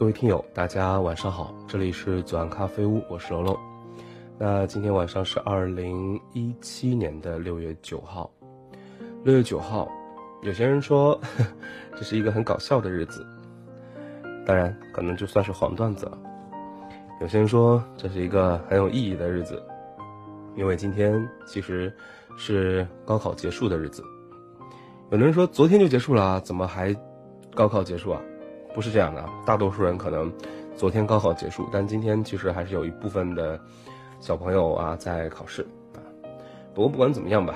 各位听友，大家晚上好，这里是左岸咖啡屋，我是楼楼。那今天晚上是二零一七年的六月九号，六月九号，有些人说 这是一个很搞笑的日子，当然可能就算是黄段子了。有些人说这是一个很有意义的日子，因为今天其实是高考结束的日子。有的人说昨天就结束了，怎么还高考结束啊？不是这样的，大多数人可能昨天高考结束，但今天其实还是有一部分的。小朋友啊，在考试啊，不过不管怎么样吧，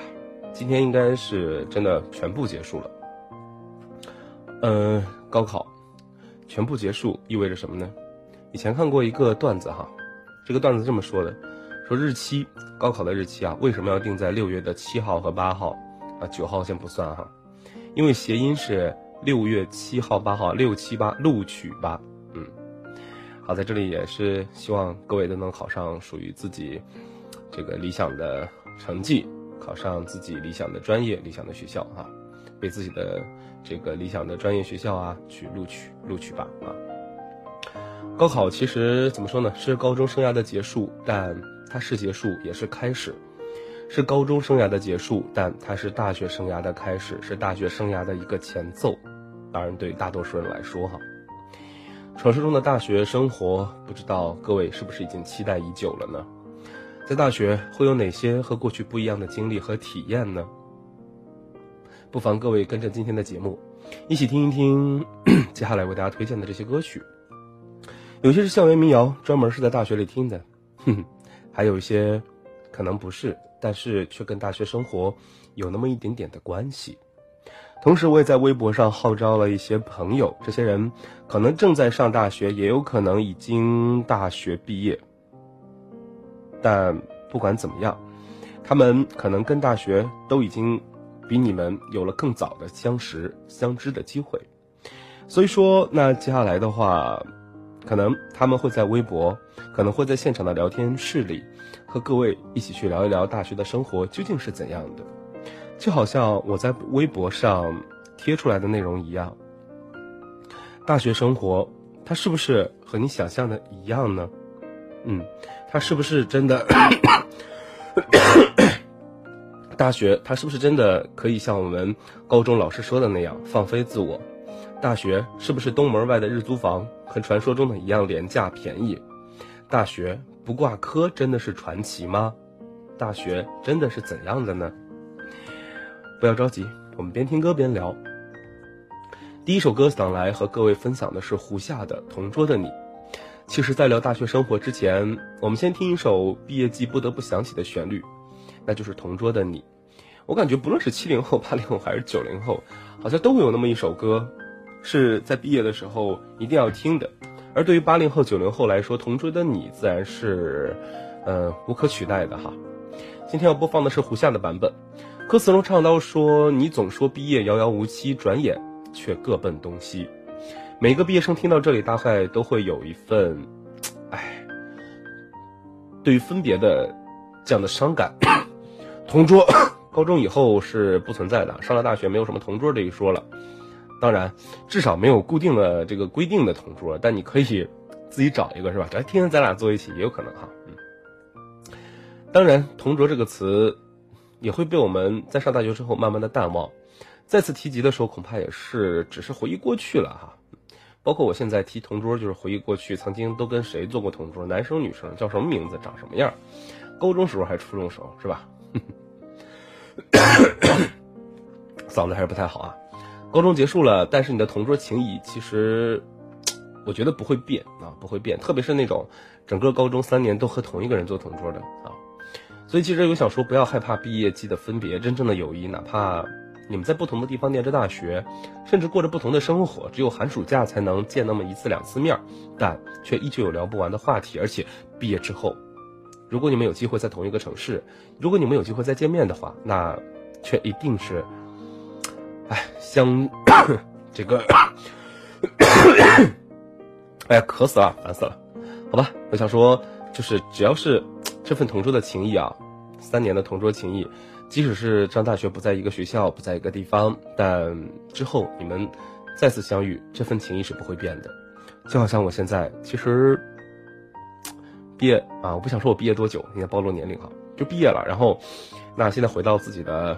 今天应该是真的全部结束了。嗯，高考全部结束意味着什么呢？以前看过一个段子哈，这个段子这么说的：说日期，高考的日期啊，为什么要定在六月的七号和八号啊？九号先不算哈，因为谐音是六月七号八号，六七八录取吧。嗯好，在这里也是希望各位都能考上属于自己这个理想的成绩，考上自己理想的专业、理想的学校啊，被自己的这个理想的专业学校啊去录取，录取吧啊。高考其实怎么说呢？是高中生涯的结束，但它是结束也是开始；是高中生涯的结束，但它是大学生涯的开始，是大学生涯的一个前奏。当然，对大多数人来说哈。传说中的大学生活，不知道各位是不是已经期待已久了呢？在大学会有哪些和过去不一样的经历和体验呢？不妨各位跟着今天的节目，一起听一听接下来为大家推荐的这些歌曲。有些是校园民谣，专门是在大学里听的；哼哼，还有一些可能不是，但是却跟大学生活有那么一点点的关系。同时，我也在微博上号召了一些朋友，这些人可能正在上大学，也有可能已经大学毕业。但不管怎么样，他们可能跟大学都已经比你们有了更早的相识、相知的机会。所以说，那接下来的话，可能他们会在微博，可能会在现场的聊天室里，和各位一起去聊一聊大学的生活究竟是怎样的。就好像我在微博上贴出来的内容一样，大学生活，它是不是和你想象的一样呢？嗯，它是不是真的？大学它是不是真的可以像我们高中老师说的那样放飞自我？大学是不是东门外的日租房和传说中的一样廉价便宜？大学不挂科真的是传奇吗？大学真的是怎样的呢？不要着急，我们边听歌边聊。第一首歌想来和各位分享的是胡夏的《同桌的你》。其实，在聊大学生活之前，我们先听一首毕业季不得不想起的旋律，那就是《同桌的你》。我感觉不论是七零后、八零后还是九零后，好像都会有那么一首歌，是在毕业的时候一定要听的，而对于八零后、九零后来说，同桌的你自然是，呃，无可取代的哈。今天要播放的是胡夏的版本，歌词中唱到说：“你总说毕业遥遥无期，转眼却各奔东西。”每个毕业生听到这里，大概都会有一份，唉，对于分别的这样的伤感。同桌，高中以后是不存在的，上了大学没有什么同桌这一说了。当然，至少没有固定的这个规定的同桌，但你可以自己找一个，是吧？哎，天天咱俩坐一起也有可能哈。嗯，当然，同桌这个词也会被我们在上大学之后慢慢的淡忘，再次提及的时候，恐怕也是只是回忆过去了哈。包括我现在提同桌，就是回忆过去曾经都跟谁做过同桌，男生女生叫什么名字，长什么样，高中时候还是初中时候，是吧？嗓子还是不太好啊。高中结束了，但是你的同桌情谊其实，我觉得不会变啊，不会变。特别是那种整个高中三年都和同一个人做同桌的啊。所以其实我想说，不要害怕毕业季的分别，真正的友谊，哪怕。你们在不同的地方念着大学，甚至过着不同的生活，只有寒暑假才能见那么一次两次面，但却依旧有聊不完的话题。而且毕业之后，如果你们有机会在同一个城市，如果你们有机会再见面的话，那却一定是，哎，相这个，哎呀，渴死了，烦死了。好吧，我想说，就是只要是这份同桌的情谊啊，三年的同桌情谊。即使是上大学不在一个学校，不在一个地方，但之后你们再次相遇，这份情谊是不会变的。就好像我现在其实毕业啊，我不想说我毕业多久，应该暴露年龄哈，就毕业了。然后，那现在回到自己的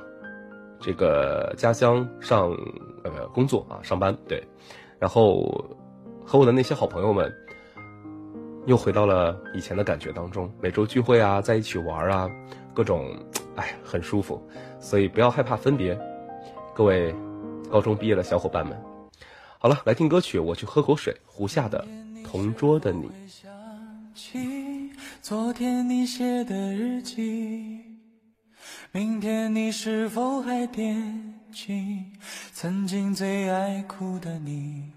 这个家乡上呃工作啊上班对，然后和我的那些好朋友们又回到了以前的感觉当中，每周聚会啊，在一起玩啊，各种。哎，很舒服，所以不要害怕分别，各位高中毕业的小伙伴们。好了，来听歌曲，我去喝口水。胡夏的《同桌的你》。昨天你写的日记，明天你是否还惦记曾经最爱哭的你？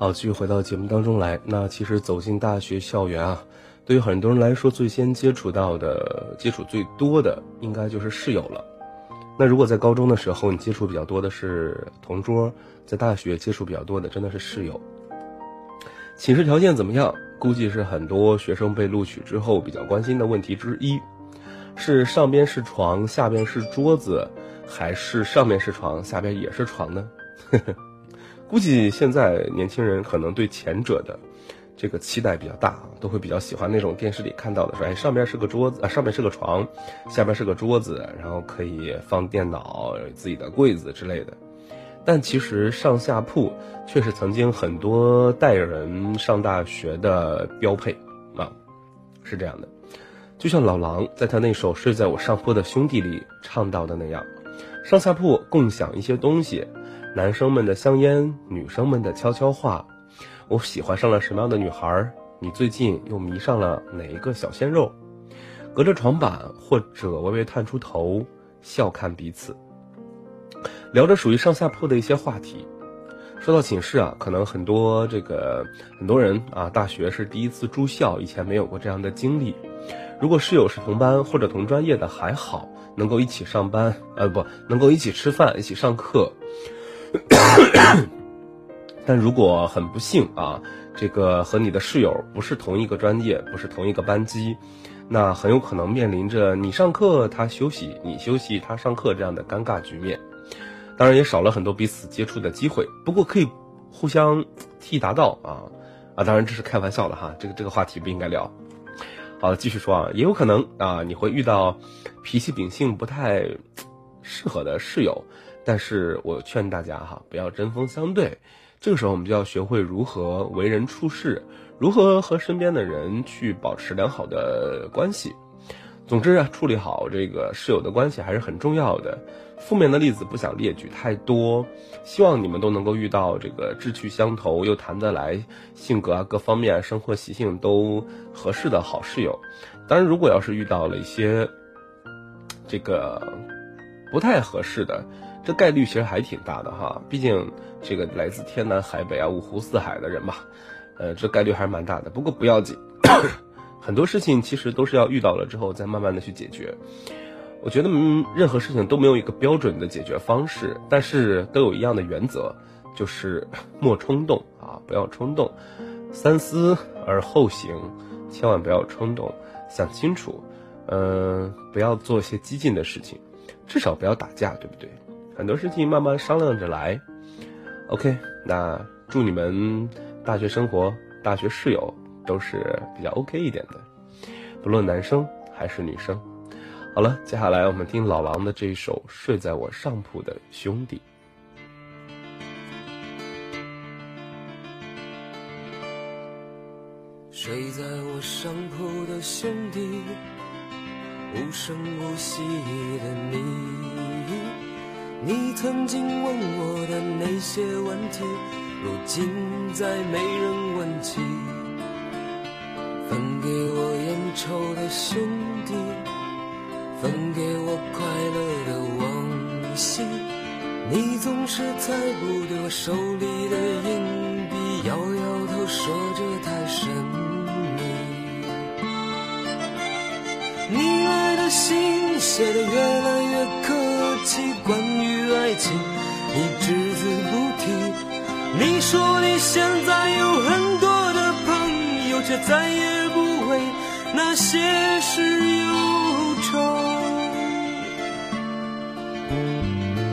好，继续回到节目当中来。那其实走进大学校园啊，对于很多人来说，最先接触到的、接触最多的，应该就是室友了。那如果在高中的时候，你接触比较多的是同桌，在大学接触比较多的，真的是室友。寝室条件怎么样？估计是很多学生被录取之后比较关心的问题之一。是上边是床，下边是桌子，还是上面是床，下边也是床呢？呵 呵估计现在年轻人可能对前者的这个期待比较大，都会比较喜欢那种电视里看到的，说哎上边是个桌子啊，上面是个床，下边是个桌子，然后可以放电脑、自己的柜子之类的。但其实上下铺却是曾经很多代人上大学的标配啊，是这样的。就像老狼在他那首《睡在我上铺的兄弟》里唱到的那样，上下铺共享一些东西，男生们的香烟，女生们的悄悄话。我喜欢上了什么样的女孩？你最近又迷上了哪一个小鲜肉？隔着床板或者微微探出头，笑看彼此，聊着属于上下铺的一些话题。说到寝室啊，可能很多这个很多人啊，大学是第一次住校，以前没有过这样的经历。如果室友是同班或者同专业的还好，能够一起上班，呃不，能够一起吃饭、一起上课。但如果很不幸啊，这个和你的室友不是同一个专业，不是同一个班级，那很有可能面临着你上课他休息，你休息他上课这样的尴尬局面。当然也少了很多彼此接触的机会，不过可以互相替答到啊啊！当然这是开玩笑的哈，这个这个话题不应该聊。好了，继续说啊，也有可能啊，你会遇到脾气秉性不太适合的室友，但是我劝大家哈，不要针锋相对。这个时候，我们就要学会如何为人处事，如何和身边的人去保持良好的关系。总之啊，处理好这个室友的关系还是很重要的。负面的例子不想列举太多，希望你们都能够遇到这个志趣相投又谈得来、性格啊各方面、生活习性都合适的好室友。当然，如果要是遇到了一些这个不太合适的，这概率其实还挺大的哈。毕竟这个来自天南海北啊、五湖四海的人嘛，呃，这概率还是蛮大的。不过不要紧。很多事情其实都是要遇到了之后再慢慢的去解决。我觉得，嗯，任何事情都没有一个标准的解决方式，但是都有一样的原则，就是 莫冲动啊，不要冲动，三思而后行，千万不要冲动，想清楚，嗯、不要做一些激进的事情，至少不要打架，对不对？很多事情慢慢商量着来。Ok 那祝你们大学生活大学室友都是比较 ok 一点的。不论男生还是女生。好了接下来我们听老狼的这一首睡在我上铺的兄弟。睡在我上铺的兄弟无声无息的你。你曾经问我的那些问题，如今再没人问起。分给我烟抽的兄弟，分给我快乐的往昔，你总是猜不对我手里的硬币，摇摇头说着太神秘。你爱的信写的越来越客气，关于爱情，你只字不提。你说你现在有很多的朋友，却再也不为那些事忧愁。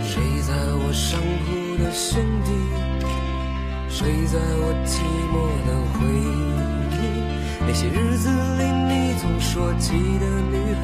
睡在我上铺的兄弟，睡在我寂寞的回忆，那些日子里。你总说起的女孩，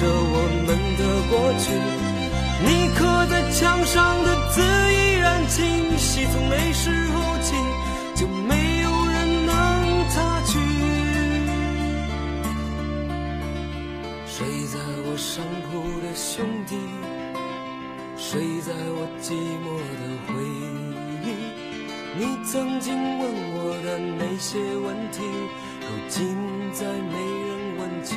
着，我们的过去，你刻在墙上的字依然清晰。从那时候起，就没有人能擦去。睡在我上铺的兄弟，睡在我寂寞的回忆。你曾经问我的那些问题，如今再没人问起。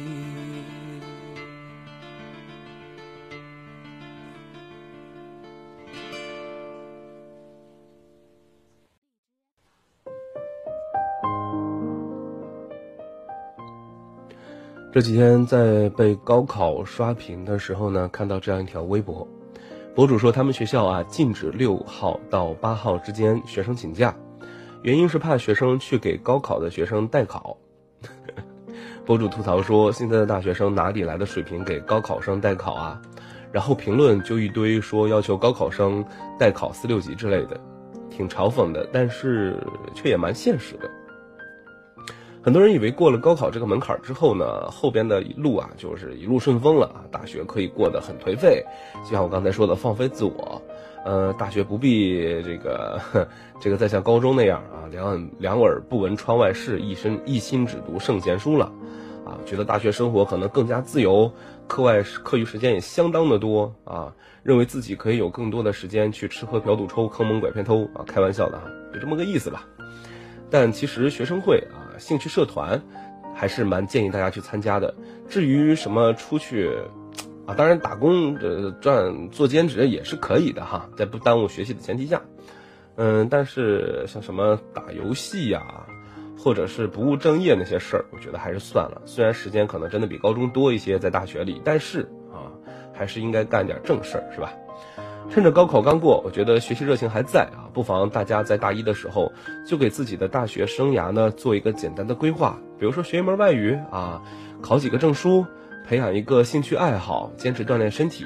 这几天在被高考刷屏的时候呢，看到这样一条微博，博主说他们学校啊禁止六号到八号之间学生请假，原因是怕学生去给高考的学生代考。博主吐槽说现在的大学生哪里来的水平给高考生代考啊？然后评论就一堆说要求高考生代考四六级之类的，挺嘲讽的，但是却也蛮现实的。很多人以为过了高考这个门槛之后呢，后边的路啊就是一路顺风了啊，大学可以过得很颓废，就像我刚才说的放飞自我，呃，大学不必这个 这个再像高中那样啊，两两耳不闻窗外事，一身一心只读圣贤书了，啊，觉得大学生活可能更加自由，课外课余时间也相当的多啊，认为自己可以有更多的时间去吃喝嫖赌抽坑蒙拐骗偷啊，开玩笑的啊，就这么个意思吧。但其实学生会啊。兴趣社团，还是蛮建议大家去参加的。至于什么出去，啊，当然打工呃赚做兼职也是可以的哈，在不耽误学习的前提下。嗯，但是像什么打游戏呀，或者是不务正业那些事儿，我觉得还是算了。虽然时间可能真的比高中多一些，在大学里，但是啊，还是应该干点正事儿，是吧？趁着高考刚过，我觉得学习热情还在啊，不妨大家在大一的时候就给自己的大学生涯呢做一个简单的规划，比如说学一门外语啊，考几个证书，培养一个兴趣爱好，坚持锻炼身体。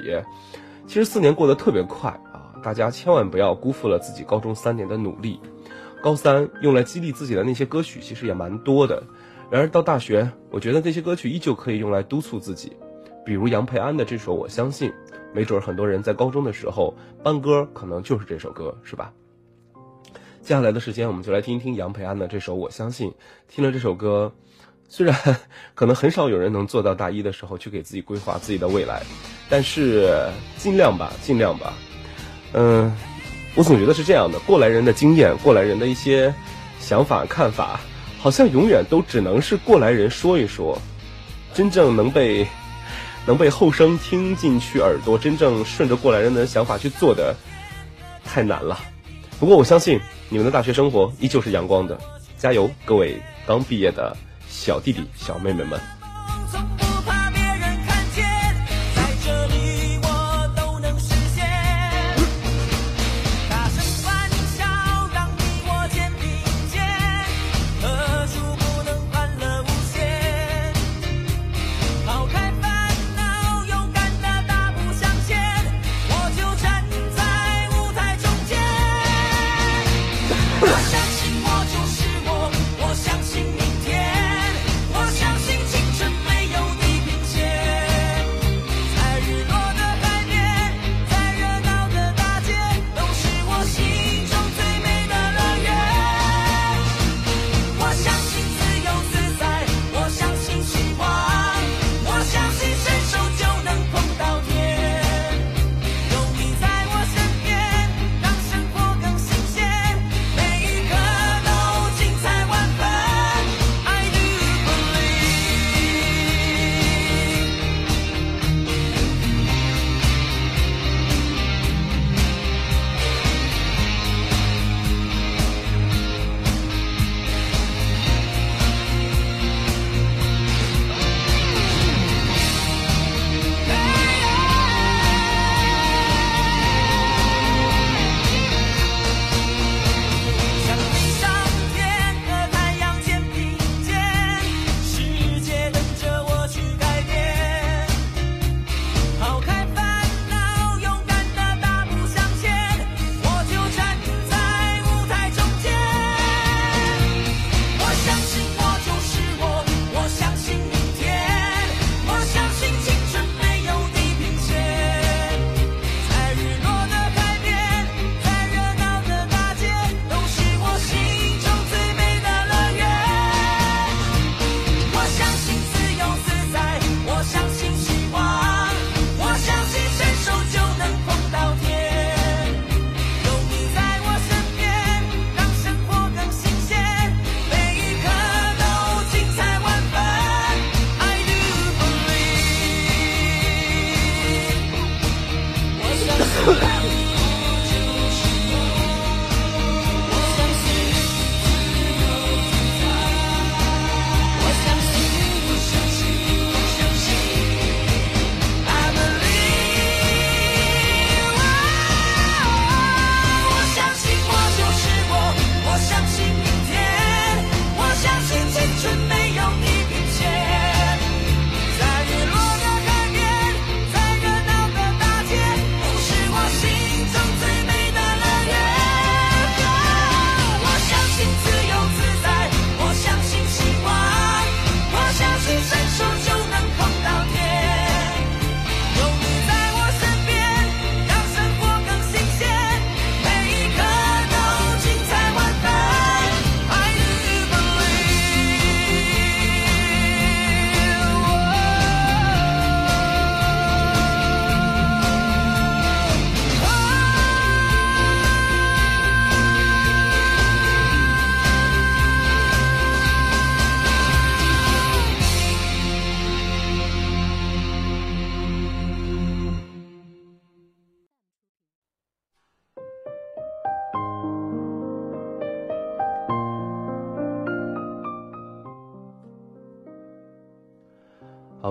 其实四年过得特别快啊，大家千万不要辜负了自己高中三年的努力。高三用来激励自己的那些歌曲其实也蛮多的，然而到大学，我觉得那些歌曲依旧可以用来督促自己，比如杨培安的这首《我相信》，没准很多人在高中的时候班歌可能就是这首歌，是吧？接下来的时间，我们就来听一听杨培安的这首《我相信》。听了这首歌，虽然 可能很少有人能做到大一的时候去给自己规划自己的未来，但是尽量吧，尽量吧。嗯，我总觉得是这样的：过来人的经验，过来人的一些想法、看法，好像永远都只能是过来人说一说，真正能被能被后生听进去耳朵，真正顺着过来人的想法去做的，太难了。不过我相信。你们的大学生活依旧是阳光的，加油，各位刚毕业的小弟弟、小妹妹们。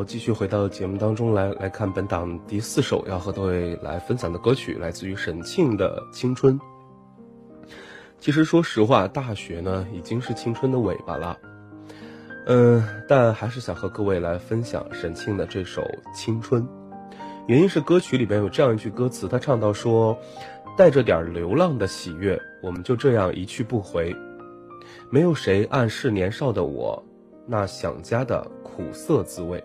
继续回到节目当中来，来看本档第四首要和各位来分享的歌曲，来自于沈庆的《青春》。其实说实话，大学呢已经是青春的尾巴了，嗯，但还是想和各位来分享沈庆的这首《青春》，原因是歌曲里边有这样一句歌词，他唱到说：“带着点流浪的喜悦，我们就这样一去不回。没有谁暗示年少的我，那想家的苦涩滋味。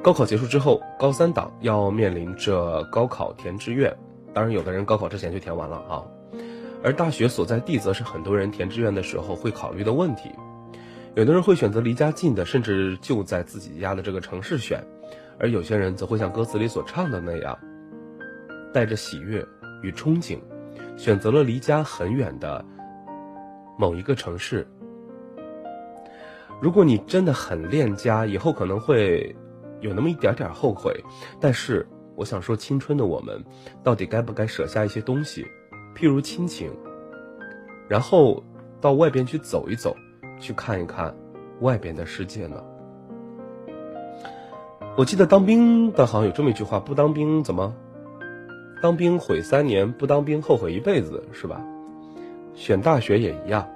高考结束之后，高三党要面临着高考填志愿，当然有的人高考之前就填完了啊。而大学所在地则是很多人填志愿的时候会考虑的问题。有的人会选择离家近的，甚至就在自己家的这个城市选，而有些人则会像歌词里所唱的那样，带着喜悦与憧憬，选择了离家很远的某一个城市。如果你真的很恋家，以后可能会有那么一点点后悔。但是，我想说，青春的我们，到底该不该舍下一些东西，譬如亲情，然后到外边去走一走？去看一看外边的世界呢？我记得当兵的好像有这么一句话：不当兵怎么？当兵毁三年，不当兵后悔一辈子，是吧？选大学也一样，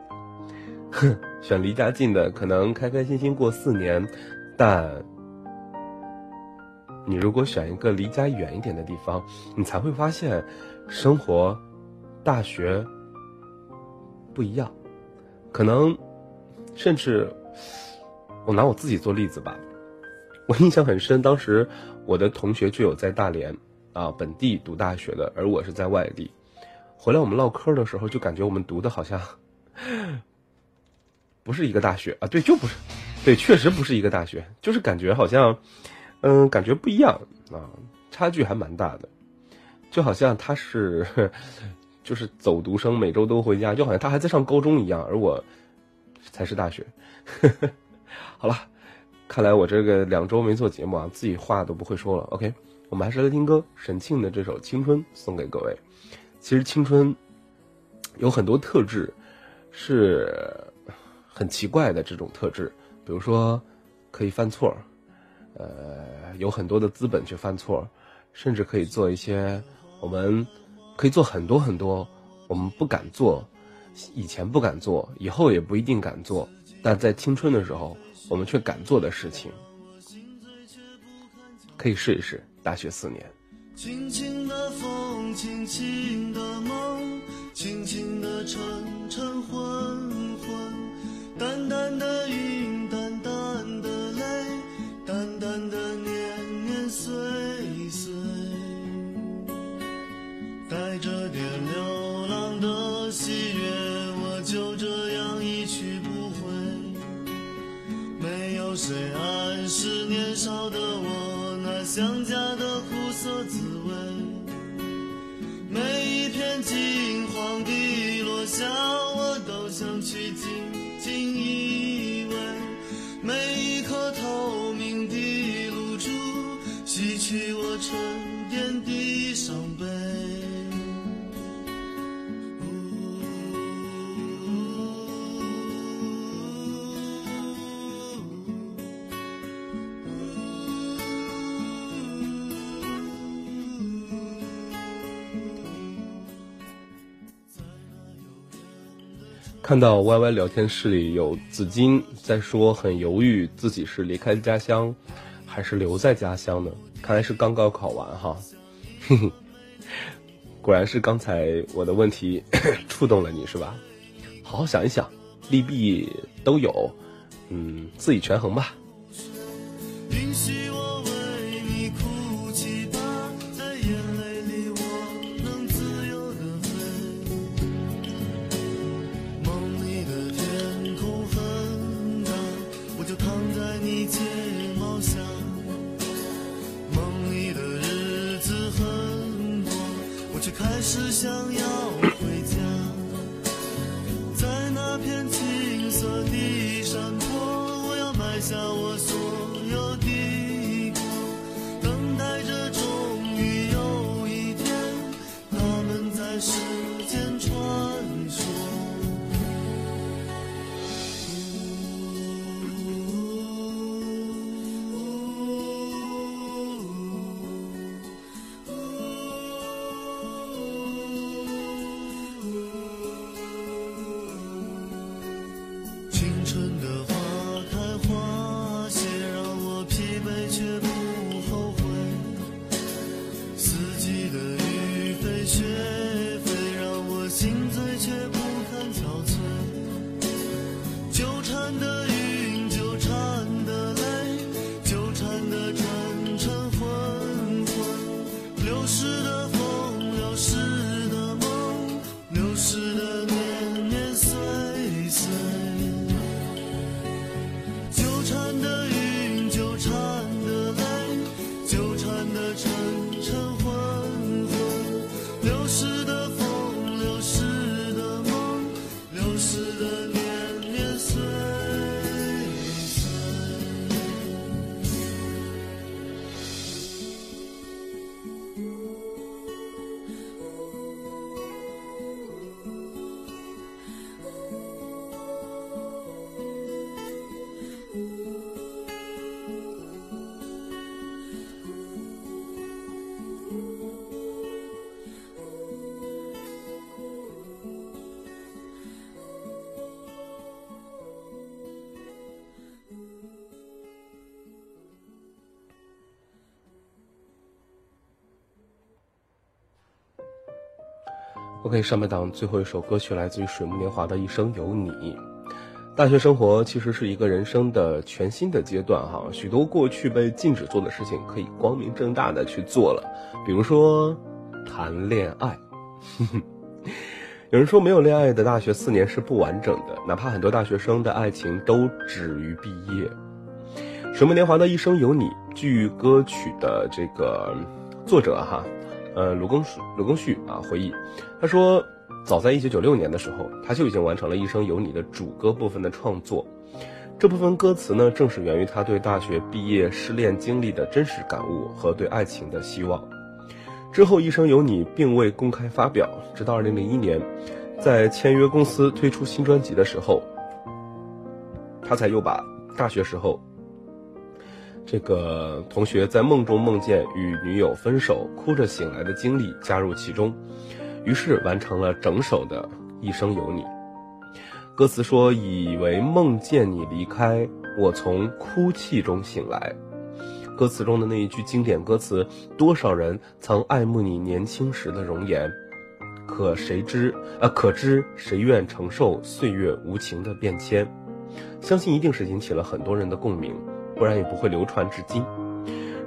哼，选离家近的可能开开心心过四年，但你如果选一个离家远一点的地方，你才会发现，生活，大学不一样，可能。甚至，我拿我自己做例子吧，我印象很深。当时我的同学就有在大连啊本地读大学的，而我是在外地。回来我们唠嗑的时候，就感觉我们读的好像不是一个大学啊。对，就不是，对，确实不是一个大学，就是感觉好像，嗯，感觉不一样啊，差距还蛮大的。就好像他是就是走读生，每周都回家，就好像他还在上高中一样，而我。才是大学，好了，看来我这个两周没做节目啊，自己话都不会说了。OK，我们还是来听歌，沈庆的这首《青春》送给各位。其实青春有很多特质，是很奇怪的这种特质，比如说可以犯错，呃，有很多的资本去犯错，甚至可以做一些我们可以做很多很多我们不敢做。以前不敢做，以后也不一定敢做，但在青春的时候，我们却敢做的事情，可以试一试。大学四年。轻轻的风，轻轻的梦，轻轻的晨晨昏，少的我那想家的苦涩滋味。每一片金黄的落下，我都想去紧紧依偎；每一颗透明的露珠，洗去我沉看到 Y Y 聊天室里有紫金在说，很犹豫自己是离开家乡，还是留在家乡呢？看来是刚高考完哈，果然是刚才我的问题 触动了你是吧？好好想一想，利弊都有，嗯，自己权衡吧。OK，上半档最后一首歌曲来自于水木年华的《一生有你》。大学生活其实是一个人生的全新的阶段哈，许多过去被禁止做的事情可以光明正大的去做了，比如说谈恋爱。有人说没有恋爱的大学四年是不完整的，哪怕很多大学生的爱情都止于毕业。水木年华的《一生有你》，据歌曲的这个作者哈。呃，卢庚卢庚戌啊回忆，他说，早在一九九六年的时候，他就已经完成了一生有你的主歌部分的创作。这部分歌词呢，正是源于他对大学毕业失恋经历的真实感悟和对爱情的希望。之后，一生有你并未公开发表，直到二零零一年，在签约公司推出新专辑的时候，他才又把大学时候。这个同学在梦中梦见与女友分手，哭着醒来的经历加入其中，于是完成了整首的《一生有你》。歌词说：“以为梦见你离开，我从哭泣中醒来。”歌词中的那一句经典歌词：“多少人曾爱慕你年轻时的容颜，可谁知，呃，可知谁愿承受岁月无情的变迁？”相信一定是引起了很多人的共鸣。不然也不会流传至今。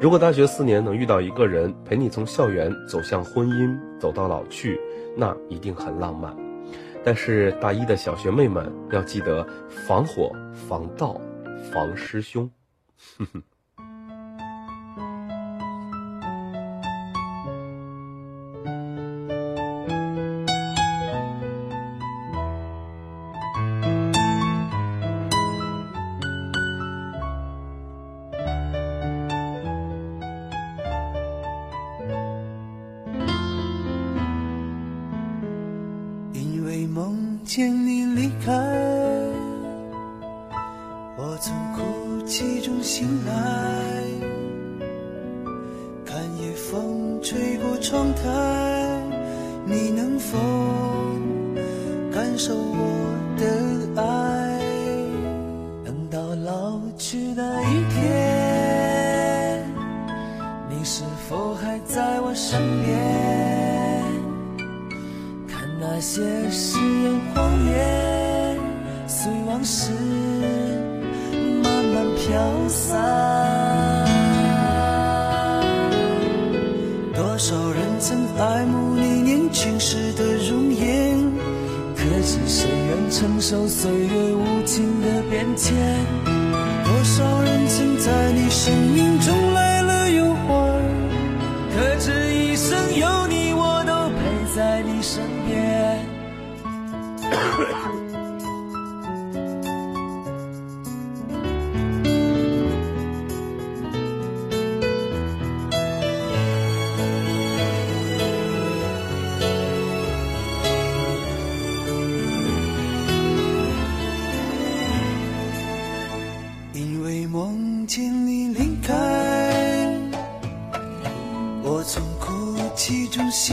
如果大学四年能遇到一个人陪你从校园走向婚姻，走到老去，那一定很浪漫。但是大一的小学妹们要记得防火、防盗、防师兄。哼哼。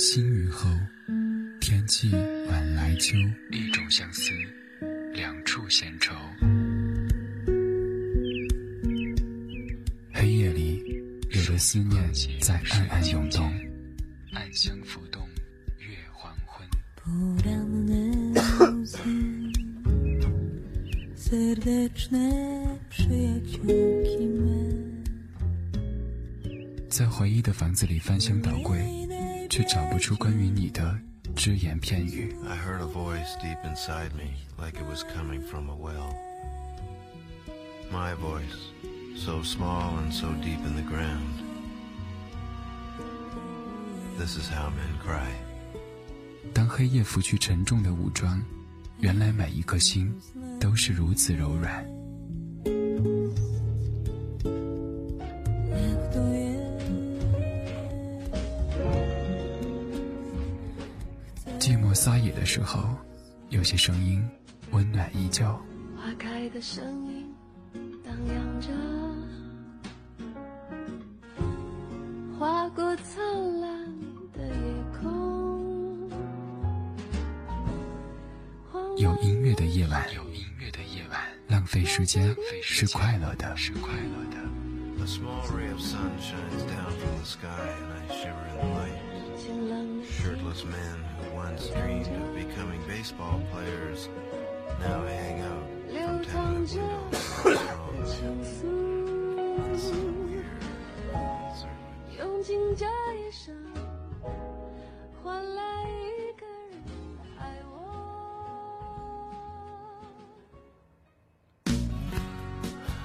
新雨后，天气晚来秋。一种相思，两处闲愁。黑夜里，有的思念在暗暗涌动，暗香浮动，月黄昏。在回忆的房子里翻箱倒柜。却找不出关于你的只言片语。I heard a voice deep inside me, like it was coming from a well. My voice, so small and so deep in the ground. This is how men cry. 当黑夜拂去沉重的武装，原来每一颗心都是如此柔软。时候，有些声音温暖依旧。花开的声音荡漾着，划过灿烂的夜空。有音乐的夜晚，有音乐的夜晚，浪费时间是快乐的，是快乐的。Shirtless men who once dreamed of becoming baseball players now hang out from tenement windows It's so weird. 用尽这一生，换来一个人爱我。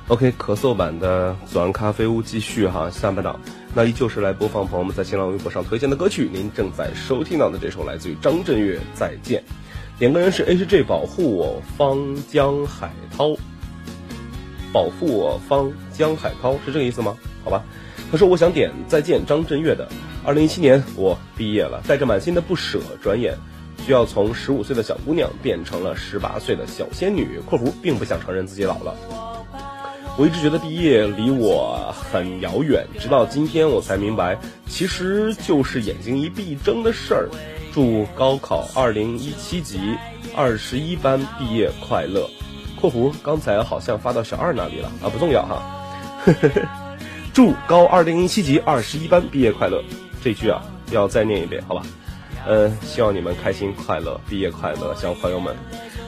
OK，咳嗽版的左岸咖啡屋继续哈，下半档。那依旧是来播放朋友们在新浪微博上推荐的歌曲。您正在收听到的这首来自于张震岳《再见》，点歌人是 H J 保护我方江海涛，保护我方江海涛是这个意思吗？好吧，他说我想点《再见》张震岳的。二零一七年我毕业了，带着满心的不舍，转眼需要从十五岁的小姑娘变成了十八岁的小仙女。（括弧并不想承认自己老了。）我一直觉得毕业离我很遥远，直到今天我才明白，其实就是眼睛一闭一睁的事儿。祝高考二零一七级二十一班毕业快乐！（括弧刚才好像发到小二那里了啊，不重要哈。祝高二零一七级二十一班毕业快乐！这句啊要再念一遍，好吧？嗯，希望你们开心快乐，毕业快乐，小朋友们。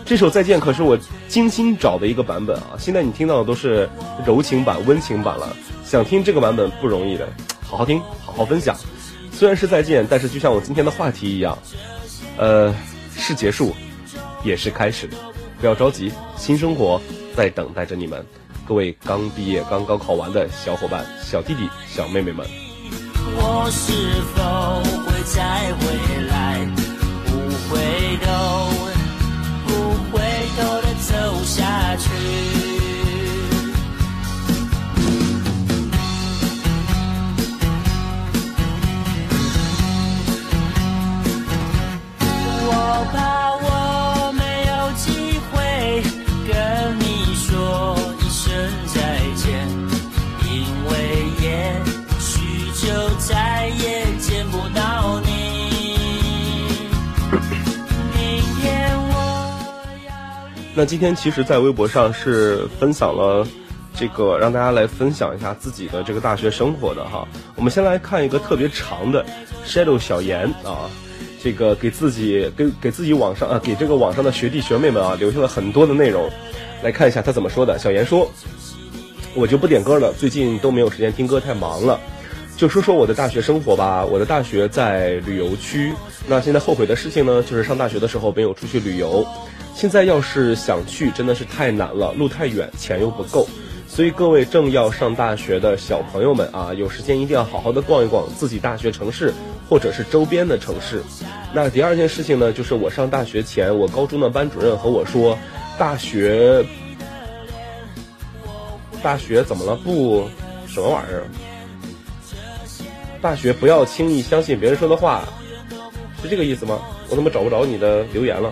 这首再见可是我精心找的一个版本啊！现在你听到的都是柔情版、温情版了。想听这个版本不容易的，好好听，好好分享。虽然是再见，但是就像我今天的话题一样，呃，是结束，也是开始。不要着急，新生活在等待着你们。各位刚毕业、刚高考完的小伙伴、小弟弟、小妹妹们。我是否会再回来？不回头。那今天其实，在微博上是分享了这个，让大家来分享一下自己的这个大学生活的哈。我们先来看一个特别长的 Shadow 小严啊，这个给自己给给自己网上啊，给这个网上的学弟学妹们啊留下了很多的内容，来看一下他怎么说的。小严说：“我就不点歌了，最近都没有时间听歌，太忙了。就说说我的大学生活吧。我的大学在旅游区，那现在后悔的事情呢，就是上大学的时候没有出去旅游。现在要是想去，真的是太难了，路太远，钱又不够。所以各位正要上大学的小朋友们啊，有时间一定要好好的逛一逛自己大学城市，或者是周边的城市。那第二件事情呢，就是我上大学前，我高中的班主任和我说，大学，大学怎么了？不，什么玩意儿？大学不要轻易相信别人说的话，是这个意思吗？我怎么找不着你的留言了？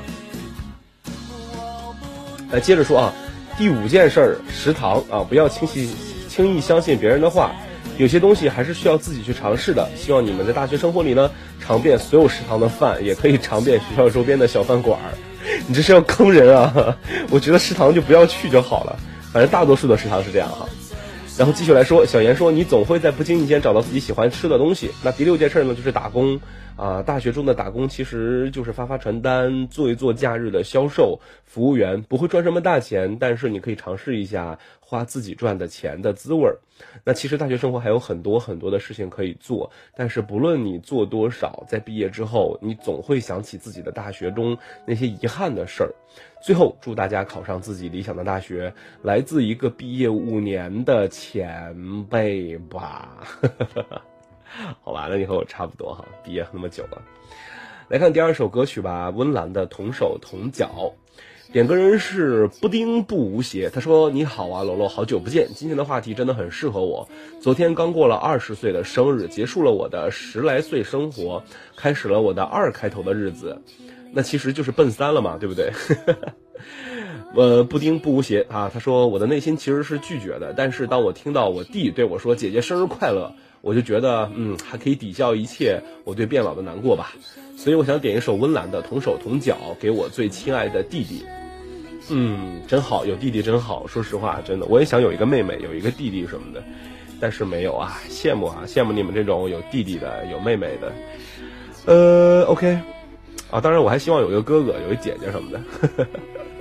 来接着说啊。第五件事儿，食堂啊，不要轻易轻易相信别人的话，有些东西还是需要自己去尝试的。希望你们在大学生活里呢，尝遍所有食堂的饭，也可以尝遍学校周边的小饭馆儿。你这是要坑人啊！我觉得食堂就不要去就好了，反正大多数的食堂是这样哈。然后继续来说，小严说，你总会在不经意间找到自己喜欢吃的东西。那第六件事呢，就是打工。啊，大学中的打工其实就是发发传单、做一做假日的销售服务员，不会赚什么大钱，但是你可以尝试一下花自己赚的钱的滋味儿。那其实大学生活还有很多很多的事情可以做，但是不论你做多少，在毕业之后，你总会想起自己的大学中那些遗憾的事儿。最后，祝大家考上自己理想的大学，来自一个毕业五年的前辈吧。好吧，那你和我差不多哈，毕业那么久了。来看第二首歌曲吧，温岚的《同手同脚》。点歌人是布丁不无邪，他说：“你好啊，楼楼，好久不见。今天的话题真的很适合我。昨天刚过了二十岁的生日，结束了我的十来岁生活，开始了我的二开头的日子。那其实就是奔三了嘛，对不对？” 呃，布丁不无邪啊，他说：“我的内心其实是拒绝的，但是当我听到我弟对我说‘姐姐生日快乐’。”我就觉得，嗯，还可以抵消一切我对变老的难过吧，所以我想点一首温岚的《同手同脚》给我最亲爱的弟弟。嗯，真好，有弟弟真好。说实话，真的，我也想有一个妹妹，有一个弟弟什么的，但是没有啊，羡慕啊，羡慕你们这种有弟弟的、有妹妹的。呃，OK，啊，当然我还希望有一个哥哥，有一姐姐什么的。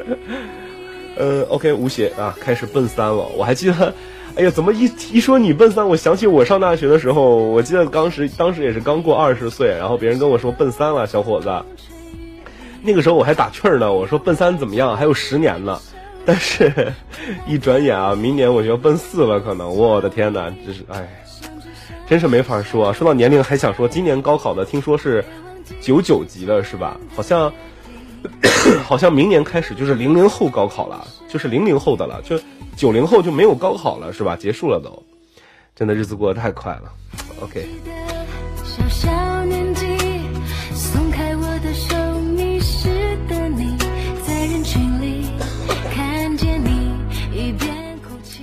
呃，OK，吴邪啊，开始奔三了，我还记得。哎呀，怎么一一说你奔三，我想起我上大学的时候，我记得当时当时也是刚过二十岁，然后别人跟我说奔三了，小伙子。那个时候我还打趣儿呢，我说奔三怎么样？还有十年呢。但是，一转眼啊，明年我就要奔四了，可能。我的天哪，这是哎，真是没法说。说到年龄，还想说今年高考的，听说是九九级了，是吧？好像 好像明年开始就是零零后高考了，就是零零后的了，就。九零后就没有高考了，是吧？结束了都，真的日子过得太快了。OK。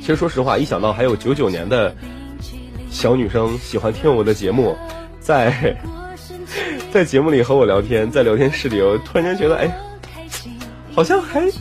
其实说实话，一想到还有九九年的小女生喜欢听我的节目，在在节目里和我聊天，在聊天室里，我突然间觉得，哎，好像还还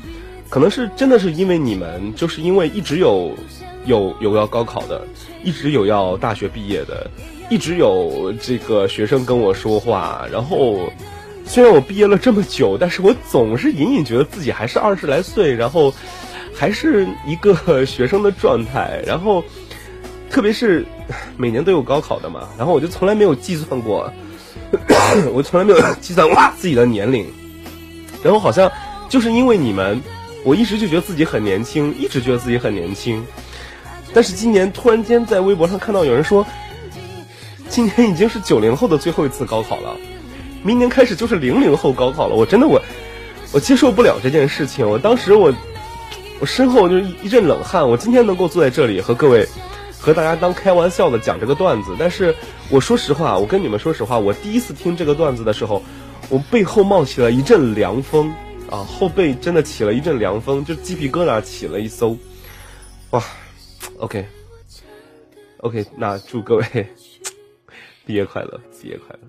可能是真的是因为你们，就是因为一直有，有有要高考的，一直有要大学毕业的，一直有这个学生跟我说话。然后，虽然我毕业了这么久，但是我总是隐隐觉得自己还是二十来岁，然后还是一个学生的状态。然后，特别是每年都有高考的嘛，然后我就从来没有计算过，我从来没有计算过自己的年龄。然后好像就是因为你们。我一直就觉得自己很年轻，一直觉得自己很年轻，但是今年突然间在微博上看到有人说，今年已经是九零后的最后一次高考了，明年开始就是零零后高考了。我真的我我接受不了这件事情。我当时我我身后就是一阵冷汗。我今天能够坐在这里和各位和大家当开玩笑的讲这个段子，但是我说实话，我跟你们说实话，我第一次听这个段子的时候，我背后冒起了一阵凉风。啊，后背真的起了一阵凉风，就鸡皮疙瘩起了一艘。哇，OK，OK，那祝各位 毕业快乐，毕业快乐。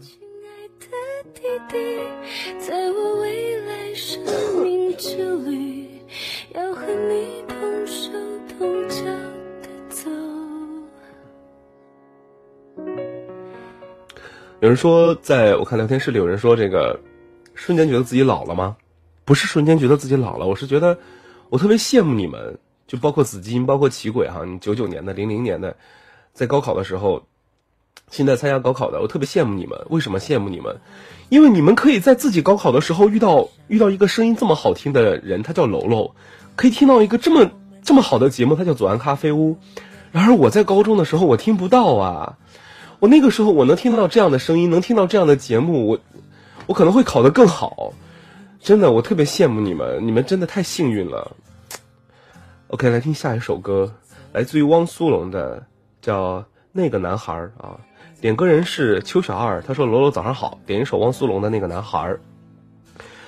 在我未来生命之旅，要和你同手同脚的走。有人说，在我看聊天室里有人说，这个瞬间觉得自己老了吗？不是瞬间觉得自己老了，我是觉得我特别羡慕你们，就包括紫金，包括奇鬼哈，你九九年的、零零年的，在高考的时候，现在参加高考的，我特别羡慕你们。为什么羡慕你们？因为你们可以在自己高考的时候遇到遇到一个声音这么好听的人，他叫楼楼，可以听到一个这么这么好的节目，他叫左岸咖啡屋。然而我在高中的时候，我听不到啊。我那个时候我能听到这样的声音，能听到这样的节目，我我可能会考得更好。真的，我特别羡慕你们，你们真的太幸运了。OK，来听下一首歌，来自于汪苏泷的，叫《那个男孩》啊。点歌人是邱小二，他说：“罗罗早上好，点一首汪苏泷的那个男孩。”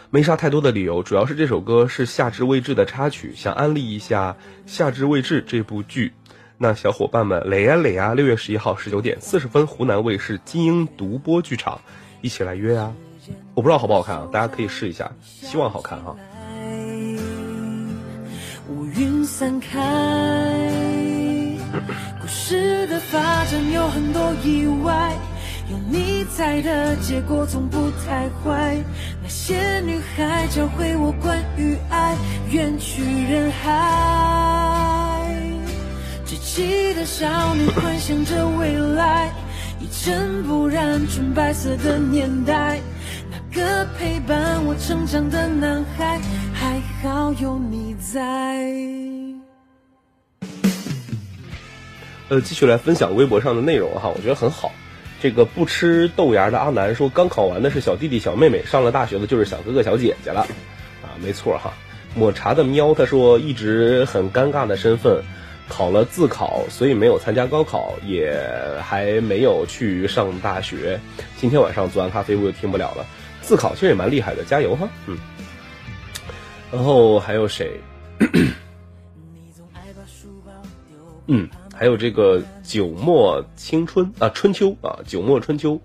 没啥太多的理由，主要是这首歌是《夏至未至》的插曲，想安利一下《夏至未至》这部剧。那小伙伴们，磊呀磊呀，六月十一号十九点四十分，湖南卫视金鹰独播剧场，一起来约啊！我不知道好不好看啊，大家可以试一下，希望好看哈、乌云散开，故事的发展有很多意外，有你在的结果总不太坏。那些女孩教会我关于爱，远去人海。稚气的少女幻想着未来，一尘不染纯白色的年代。个陪伴我成长的男孩，还好有你在。呃，继续来分享微博上的内容哈，我觉得很好。这个不吃豆芽的阿南说，刚考完的是小弟弟小妹妹，上了大学的就是小哥哥小姐姐了，啊，没错哈。抹茶的喵他说，一直很尴尬的身份，考了自考，所以没有参加高考，也还没有去上大学。今天晚上做完咖啡我又听不了了。自考其实也蛮厉害的，加油哈，嗯。然后还有谁？嗯，还有这个九末青春啊，春秋啊，九末春秋。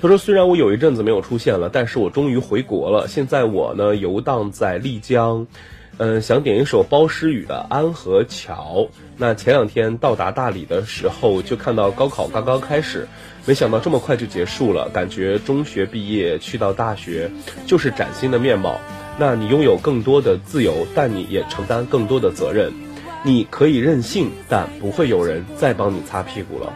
他说：“虽然我有一阵子没有出现了，但是我终于回国了。现在我呢游荡在丽江，嗯，想点一首包诗雨的《安河桥》。那前两天到达大理的时候，就看到高考刚刚开始，没想到这么快就结束了。感觉中学毕业去到大学，就是崭新的面貌。那你拥有更多的自由，但你也承担更多的责任。你可以任性，但不会有人再帮你擦屁股了。”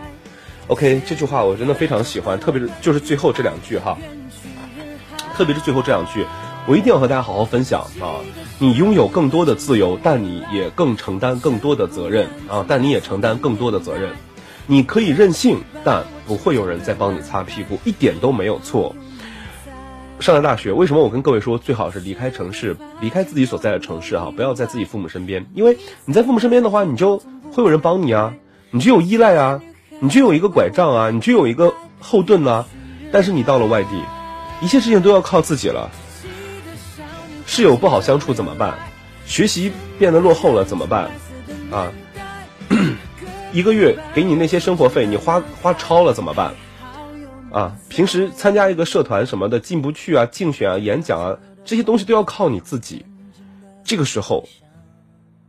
OK，这句话我真的非常喜欢，特别是就是最后这两句哈，特别是最后这两句，我一定要和大家好好分享啊！你拥有更多的自由，但你也更承担更多的责任啊！但你也承担更多的责任。你可以任性，但不会有人再帮你擦屁股，一点都没有错。上了大学，为什么我跟各位说最好是离开城市，离开自己所在的城市啊？不要在自己父母身边，因为你在父母身边的话，你就会有人帮你啊，你就有依赖啊。你就有一个拐杖啊，你就有一个后盾呐、但是你到了外地，一切事情都要靠自己了。室友不好相处怎么办？学习变得落后了怎么办？啊，一个月给你那些生活费，你花花超了怎么办？啊，平时参加一个社团什么的进不去啊，竞选啊，演讲啊，这些东西都要靠你自己。这个时候，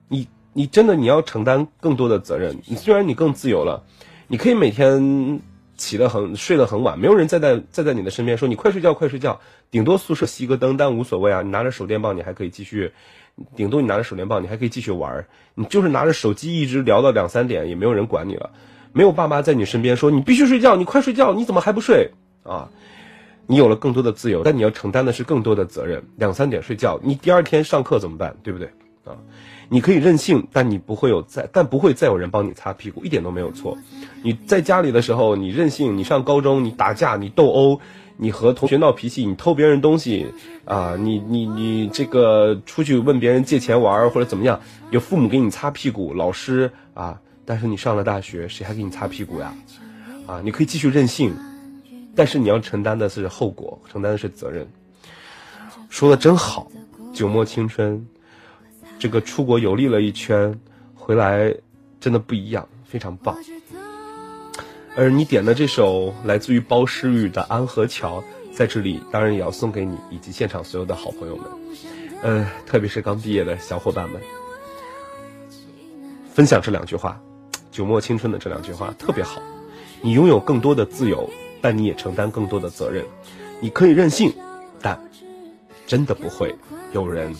你你真的你要承担更多的责任。你虽然你更自由了。你可以每天起得很睡得很晚，没有人再在再在你的身边说你快睡觉快睡觉，顶多宿舍熄个灯，但无所谓啊。你拿着手电棒，你还可以继续，顶多你拿着手电棒，你还可以继续玩儿。你就是拿着手机一直聊到两三点，也没有人管你了。没有爸妈在你身边说你必须睡觉，你快睡觉，你怎么还不睡啊？你有了更多的自由，但你要承担的是更多的责任。两三点睡觉，你第二天上课怎么办？对不对啊？你可以任性，但你不会有再，但不会再有人帮你擦屁股，一点都没有错。你在家里的时候，你任性，你上高中，你打架，你斗殴，你和同学闹脾气，你偷别人东西，啊，你你你这个出去问别人借钱玩或者怎么样，有父母给你擦屁股，老师啊，但是你上了大学，谁还给你擦屁股呀？啊，你可以继续任性，但是你要承担的是后果，承担的是责任。说的真好，九莫青春。这个出国游历了一圈，回来真的不一样，非常棒。而你点的这首来自于包诗雨的《安河桥》，在这里当然也要送给你以及现场所有的好朋友们，呃，特别是刚毕业的小伙伴们，分享这两句话，九墨青春的这两句话特别好。你拥有更多的自由，但你也承担更多的责任。你可以任性，但真的不会有人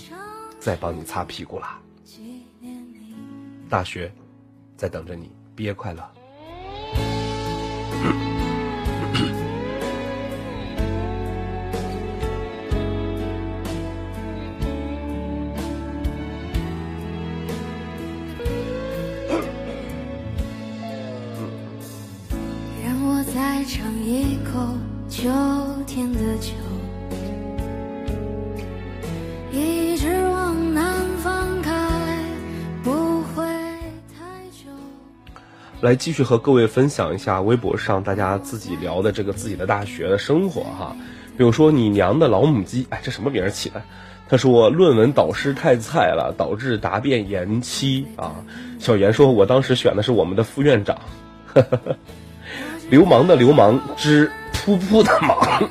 再帮你擦屁股啦。大学在等着你，毕业快乐。让我再尝一口秋天的酒，来继续和各位分享一下微博上大家自己聊的这个自己的大学的生活哈，比如说你娘的老母鸡，哎，这什么名儿起的？他说论文导师太菜了，导致答辩延期啊。小严说，我当时选的是我们的副院长，流氓的流氓之噗噗的忙。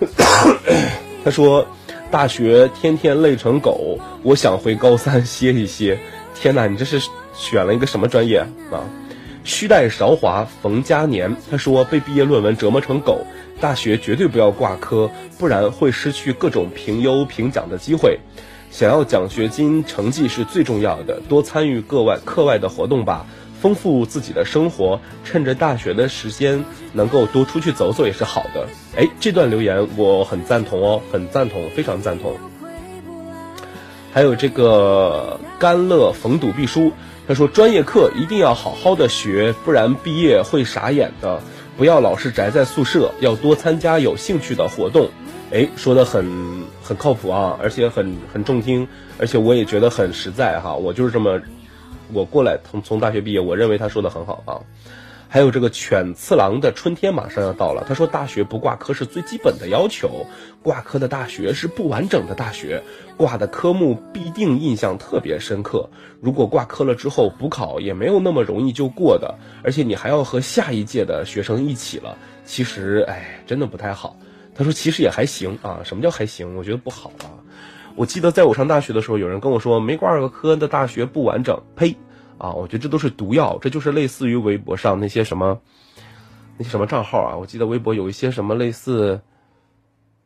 他说，大学天天累成狗，我想回高三歇一歇。天哪，你这是选了一个什么专业啊？虚待韶华逢佳年，他说被毕业论文折磨成狗，大学绝对不要挂科，不然会失去各种评优评奖的机会。想要奖学金，成绩是最重要的，多参与课外课外的活动吧，丰富自己的生活。趁着大学的时间，能够多出去走走也是好的。哎，这段留言我很赞同哦，很赞同，非常赞同。还有这个甘乐逢赌必输，他说专业课一定要好好的学，不然毕业会傻眼的。不要老是宅在宿舍，要多参加有兴趣的活动。哎，说的很很靠谱啊，而且很很中听，而且我也觉得很实在哈。我就是这么，我过来从从大学毕业，我认为他说的很好啊。还有这个犬次郎的春天马上要到了，他说大学不挂科是最基本的要求，挂科的大学是不完整的大学，挂的科目必定印象特别深刻。如果挂科了之后补考也没有那么容易就过的，而且你还要和下一届的学生一起了，其实哎，真的不太好。他说其实也还行啊，什么叫还行？我觉得不好啊。我记得在我上大学的时候，有人跟我说没挂个科的大学不完整，呸！啊，我觉得这都是毒药，这就是类似于微博上那些什么那些什么账号啊。我记得微博有一些什么类似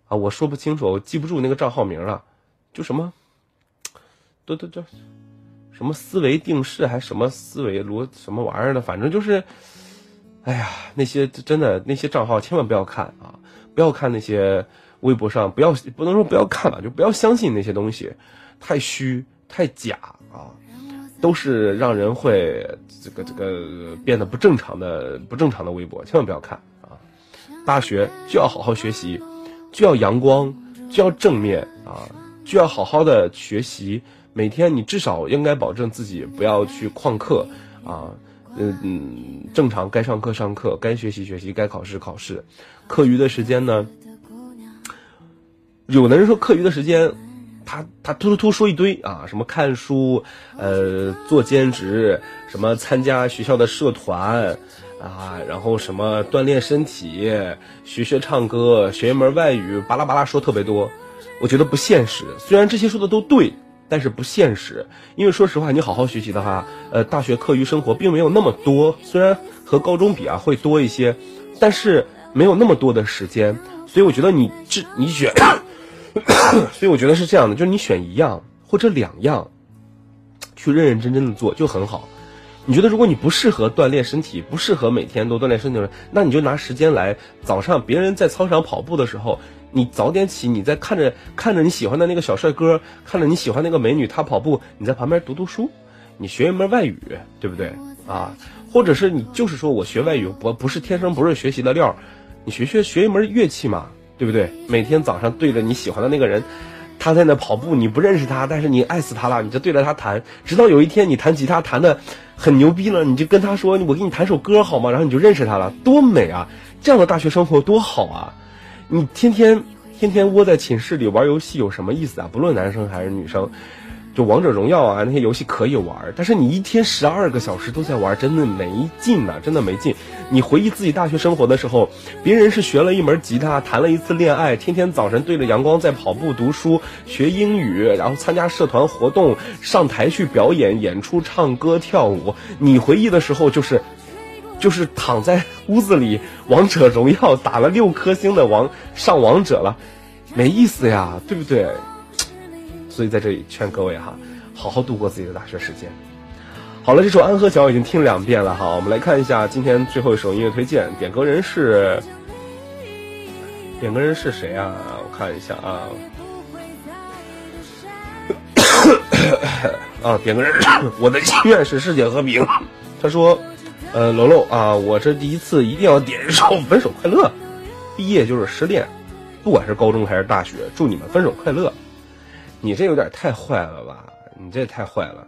啊，我说不清楚，我记不住那个账号名了，就什么，都都这什么思维定式还什么思维逻什么玩意儿的，反正就是，哎呀，那些真的那些账号千万不要看啊，不要看那些微博上，不要不能说不要看吧，就不要相信那些东西，太虚太假啊。都是让人会这个这个变得不正常的不正常的微博，千万不要看啊！大学就要好好学习，就要阳光，就要正面啊，就要好好的学习。每天你至少应该保证自己不要去旷课啊，嗯嗯，正常该上课上课，该学习学习，该考试考试。课余的时间呢，有的人说课余的时间。他他突突突说一堆啊，什么看书，呃，做兼职，什么参加学校的社团，啊，然后什么锻炼身体，学学唱歌，学一门外语，巴拉巴拉说特别多，我觉得不现实。虽然这些说的都对，但是不现实。因为说实话，你好好学习的话，呃，大学课余生活并没有那么多，虽然和高中比啊会多一些，但是没有那么多的时间。所以我觉得你这你选。所以我觉得是这样的，就是你选一样或者两样，去认认真真的做就很好。你觉得如果你不适合锻炼身体，不适合每天都锻炼身体，那你就拿时间来早上别人在操场跑步的时候，你早点起，你在看着看着你喜欢的那个小帅哥，看着你喜欢那个美女他跑步，你在旁边读读书，你学一门外语，对不对啊？或者是你就是说我学外语不不是天生不是学习的料，你学学学一门乐器嘛。对不对？每天早上对着你喜欢的那个人，他在那跑步，你不认识他，但是你爱死他了，你就对着他弹，直到有一天你弹吉他弹的很牛逼了，你就跟他说：“我给你弹首歌好吗？”然后你就认识他了，多美啊！这样的大学生活多好啊！你天天天天窝在寝室里玩游戏有什么意思啊？不论男生还是女生，就王者荣耀啊那些游戏可以玩，但是你一天十二个小时都在玩，真的没劲呐，真的没劲。你回忆自己大学生活的时候，别人是学了一门吉他，谈了一次恋爱，天天早晨对着阳光在跑步、读书、学英语，然后参加社团活动，上台去表演、演出、唱歌、跳舞。你回忆的时候就是。就是躺在屋子里，王者荣耀打了六颗星的王上王者了，没意思呀，对不对？所以在这里劝各位哈，好好度过自己的大学时间。好了，这首《安和桥》已经听两遍了哈，我们来看一下今天最后一首音乐推荐，点歌人是点歌人是谁啊？我看一下啊，啊，点歌人，我的心愿是世界和平。他说。呃，楼楼啊，我这第一次一定要点一首《分手快乐》。毕业就是失恋，不管是高中还是大学，祝你们分手快乐。你这有点太坏了吧？你这太坏了。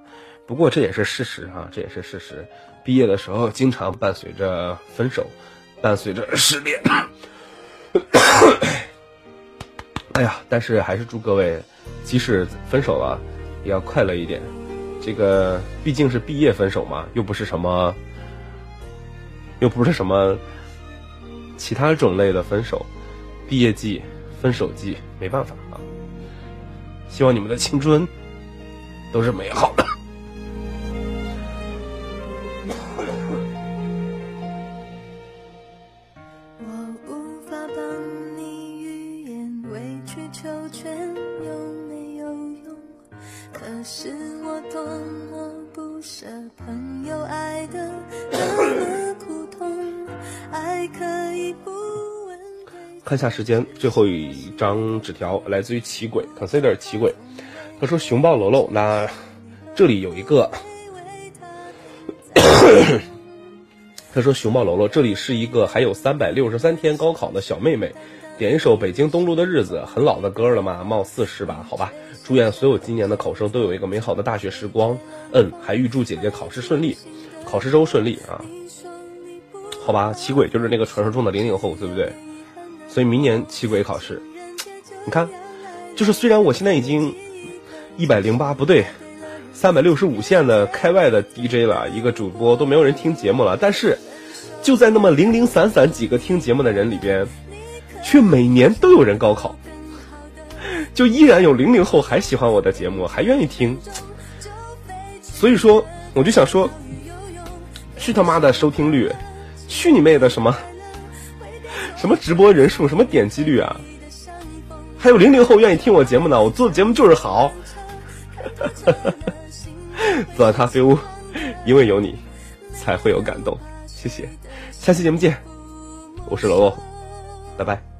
不过这也是事实啊，这也是事实。毕业的时候经常伴随着分手，伴随着失恋。哎呀，但是还是祝各位，即使分手了，也要快乐一点。这个毕竟是毕业分手嘛，又不是什么。又不是什么其他种类的分手，毕业季、分手季，没办法啊。希望你们的青春都是美好的。求全有没有用？可是我多么不舍朋友爱的那么苦痛，爱可以不问看下时间，最后一张纸条来自于奇鬼，consider 奇鬼，他说熊抱楼楼，那这里有一个，他说熊抱楼楼，这里是一个还有三百六十三天高考的小妹妹，点一首《北京东路的日子》，很老的歌了嘛，貌似是吧？好吧，祝愿所有今年的考生都有一个美好的大学时光，嗯，还预祝姐姐考试顺利，考试周顺利啊。好吧，奇鬼就是那个传说中的零零后，对不对？所以明年奇鬼考试，你看，就是虽然我现在已经一百零八不对，三百六十五线的开外的 DJ 了，一个主播都没有人听节目了，但是就在那么零零散散几个听节目的人里边，却每年都有人高考，就依然有零零后还喜欢我的节目，还愿意听，所以说我就想说，去他妈的收听率！去你妹的什么什么直播人数，什么点击率啊！还有零零后愿意听我节目呢，我做的节目就是好。走到咖啡屋，因为有你，才会有感动。谢谢，下期节目见，我是楼楼，拜拜。